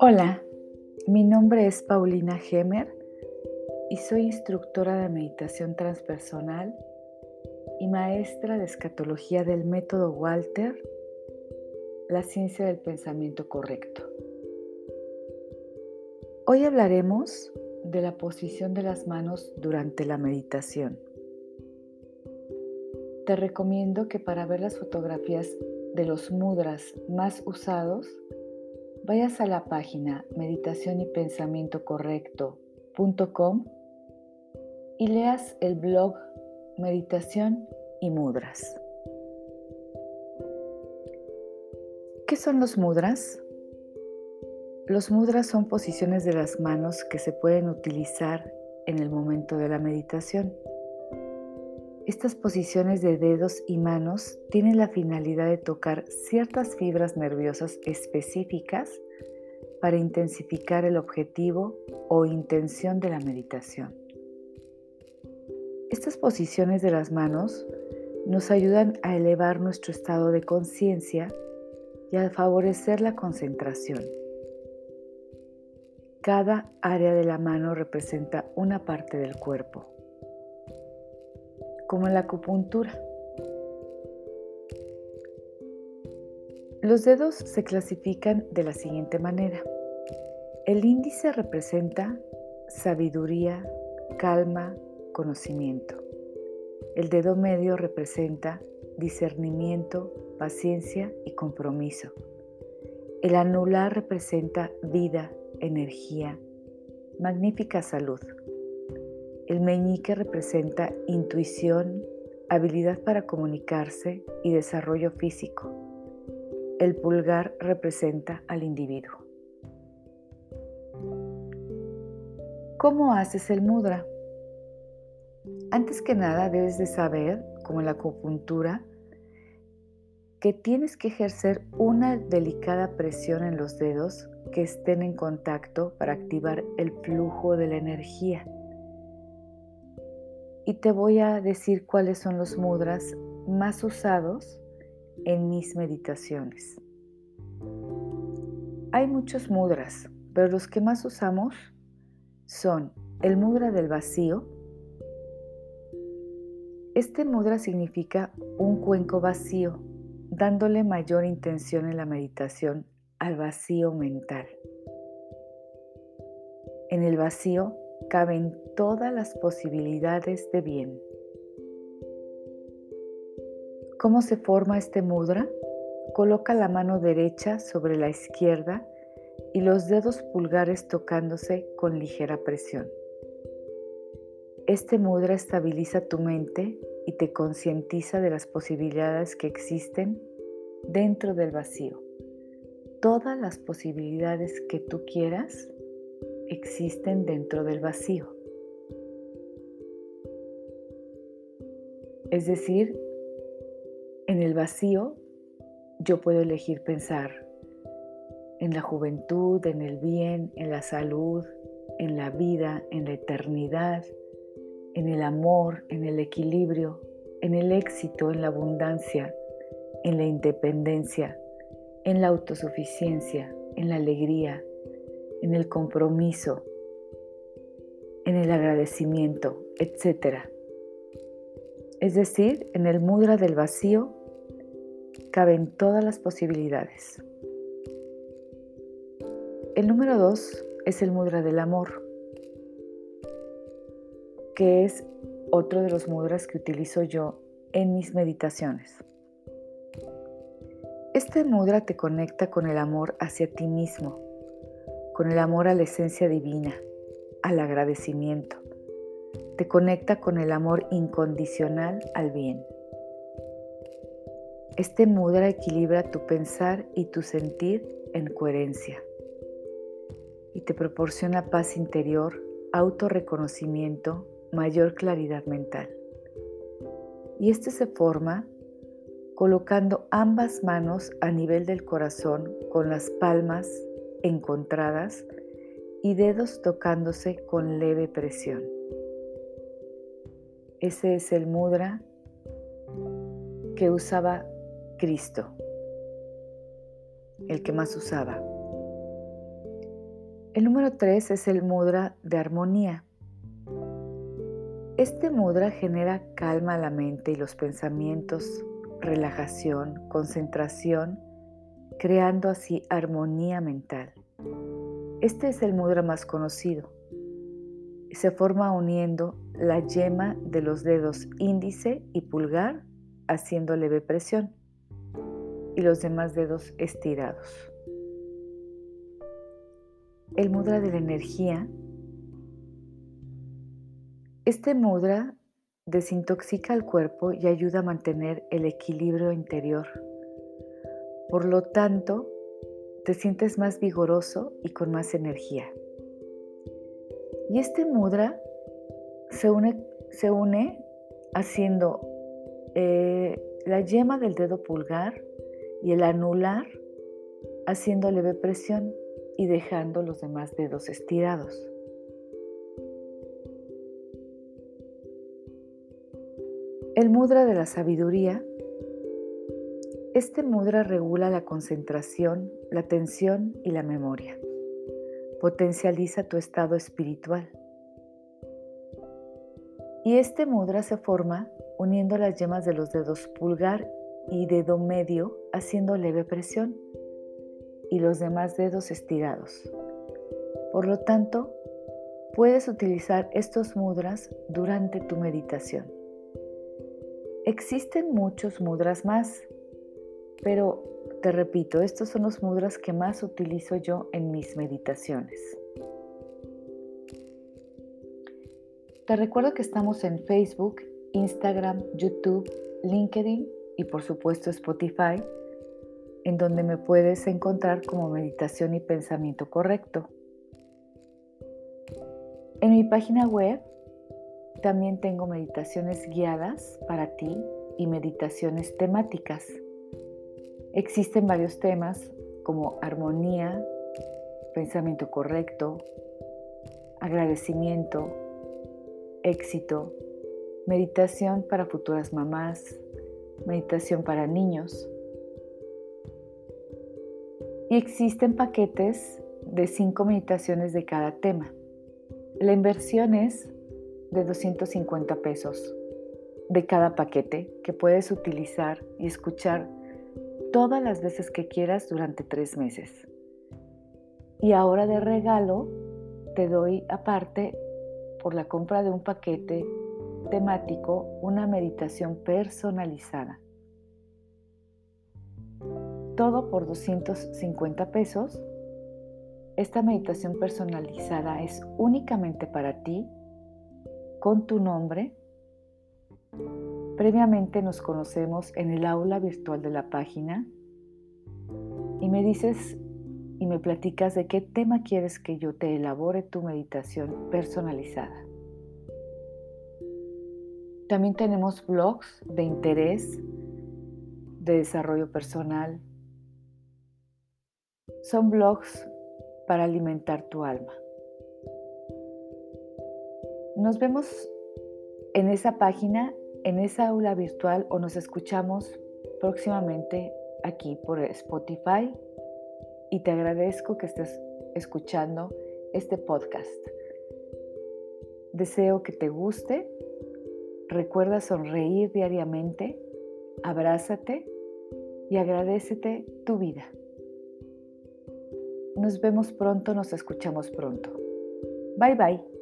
Hola, mi nombre es Paulina Gemer y soy instructora de meditación transpersonal y maestra de escatología del método Walter, la ciencia del pensamiento correcto. Hoy hablaremos de la posición de las manos durante la meditación. Te recomiendo que para ver las fotografías de los mudras más usados, vayas a la página meditación y pensamiento correcto.com y leas el blog Meditación y Mudras. ¿Qué son los mudras? Los mudras son posiciones de las manos que se pueden utilizar en el momento de la meditación. Estas posiciones de dedos y manos tienen la finalidad de tocar ciertas fibras nerviosas específicas para intensificar el objetivo o intención de la meditación. Estas posiciones de las manos nos ayudan a elevar nuestro estado de conciencia y a favorecer la concentración. Cada área de la mano representa una parte del cuerpo como la acupuntura. Los dedos se clasifican de la siguiente manera. El índice representa sabiduría, calma, conocimiento. El dedo medio representa discernimiento, paciencia y compromiso. El anular representa vida, energía, magnífica salud. El meñique representa intuición, habilidad para comunicarse y desarrollo físico. El pulgar representa al individuo. ¿Cómo haces el mudra? Antes que nada debes de saber, como la acupuntura, que tienes que ejercer una delicada presión en los dedos que estén en contacto para activar el flujo de la energía y te voy a decir cuáles son los mudras más usados en mis meditaciones. Hay muchos mudras, pero los que más usamos son el mudra del vacío. Este mudra significa un cuenco vacío, dándole mayor intención en la meditación al vacío mental. En el vacío caben todas las posibilidades de bien. ¿Cómo se forma este mudra? Coloca la mano derecha sobre la izquierda y los dedos pulgares tocándose con ligera presión. Este mudra estabiliza tu mente y te concientiza de las posibilidades que existen dentro del vacío. Todas las posibilidades que tú quieras existen dentro del vacío. Es decir, en el vacío yo puedo elegir pensar en la juventud, en el bien, en la salud, en la vida, en la eternidad, en el amor, en el equilibrio, en el éxito, en la abundancia, en la independencia, en la autosuficiencia, en la alegría, en el compromiso, en el agradecimiento, etc. Es decir, en el mudra del vacío caben todas las posibilidades. El número dos es el mudra del amor, que es otro de los mudras que utilizo yo en mis meditaciones. Este mudra te conecta con el amor hacia ti mismo, con el amor a la esencia divina, al agradecimiento. Te conecta con el amor incondicional al bien. Este mudra equilibra tu pensar y tu sentir en coherencia y te proporciona paz interior, autorreconocimiento, mayor claridad mental. Y este se forma colocando ambas manos a nivel del corazón con las palmas encontradas y dedos tocándose con leve presión. Ese es el mudra que usaba Cristo, el que más usaba. El número 3 es el mudra de armonía. Este mudra genera calma a la mente y los pensamientos, relajación, concentración, creando así armonía mental. Este es el mudra más conocido. Se forma uniendo la yema de los dedos índice y pulgar haciendo leve presión y los demás dedos estirados. El mudra de la energía este mudra desintoxica el cuerpo y ayuda a mantener el equilibrio interior. Por lo tanto, te sientes más vigoroso y con más energía. Y este mudra se une, se une haciendo eh, la yema del dedo pulgar y el anular haciendo leve presión y dejando los demás dedos estirados. El mudra de la sabiduría. Este mudra regula la concentración, la atención y la memoria. Potencializa tu estado espiritual. Y este mudra se forma uniendo las yemas de los dedos pulgar y dedo medio haciendo leve presión y los demás dedos estirados. Por lo tanto, puedes utilizar estos mudras durante tu meditación. Existen muchos mudras más, pero te repito, estos son los mudras que más utilizo yo en mis meditaciones. Te recuerdo que estamos en Facebook, Instagram, YouTube, LinkedIn y por supuesto Spotify, en donde me puedes encontrar como meditación y pensamiento correcto. En mi página web también tengo meditaciones guiadas para ti y meditaciones temáticas. Existen varios temas como armonía, pensamiento correcto, agradecimiento, éxito, meditación para futuras mamás, meditación para niños. Y existen paquetes de cinco meditaciones de cada tema. La inversión es de 250 pesos de cada paquete que puedes utilizar y escuchar todas las veces que quieras durante tres meses. Y ahora de regalo te doy aparte por la compra de un paquete temático una meditación personalizada. Todo por 250 pesos. Esta meditación personalizada es únicamente para ti con tu nombre. Previamente nos conocemos en el aula virtual de la página y me dices y me platicas de qué tema quieres que yo te elabore tu meditación personalizada. También tenemos blogs de interés, de desarrollo personal. Son blogs para alimentar tu alma. Nos vemos en esa página, en esa aula virtual o nos escuchamos próximamente aquí por Spotify y te agradezco que estés escuchando este podcast. Deseo que te guste. Recuerda sonreír diariamente, abrázate y agradecete tu vida. Nos vemos pronto, nos escuchamos pronto. Bye bye.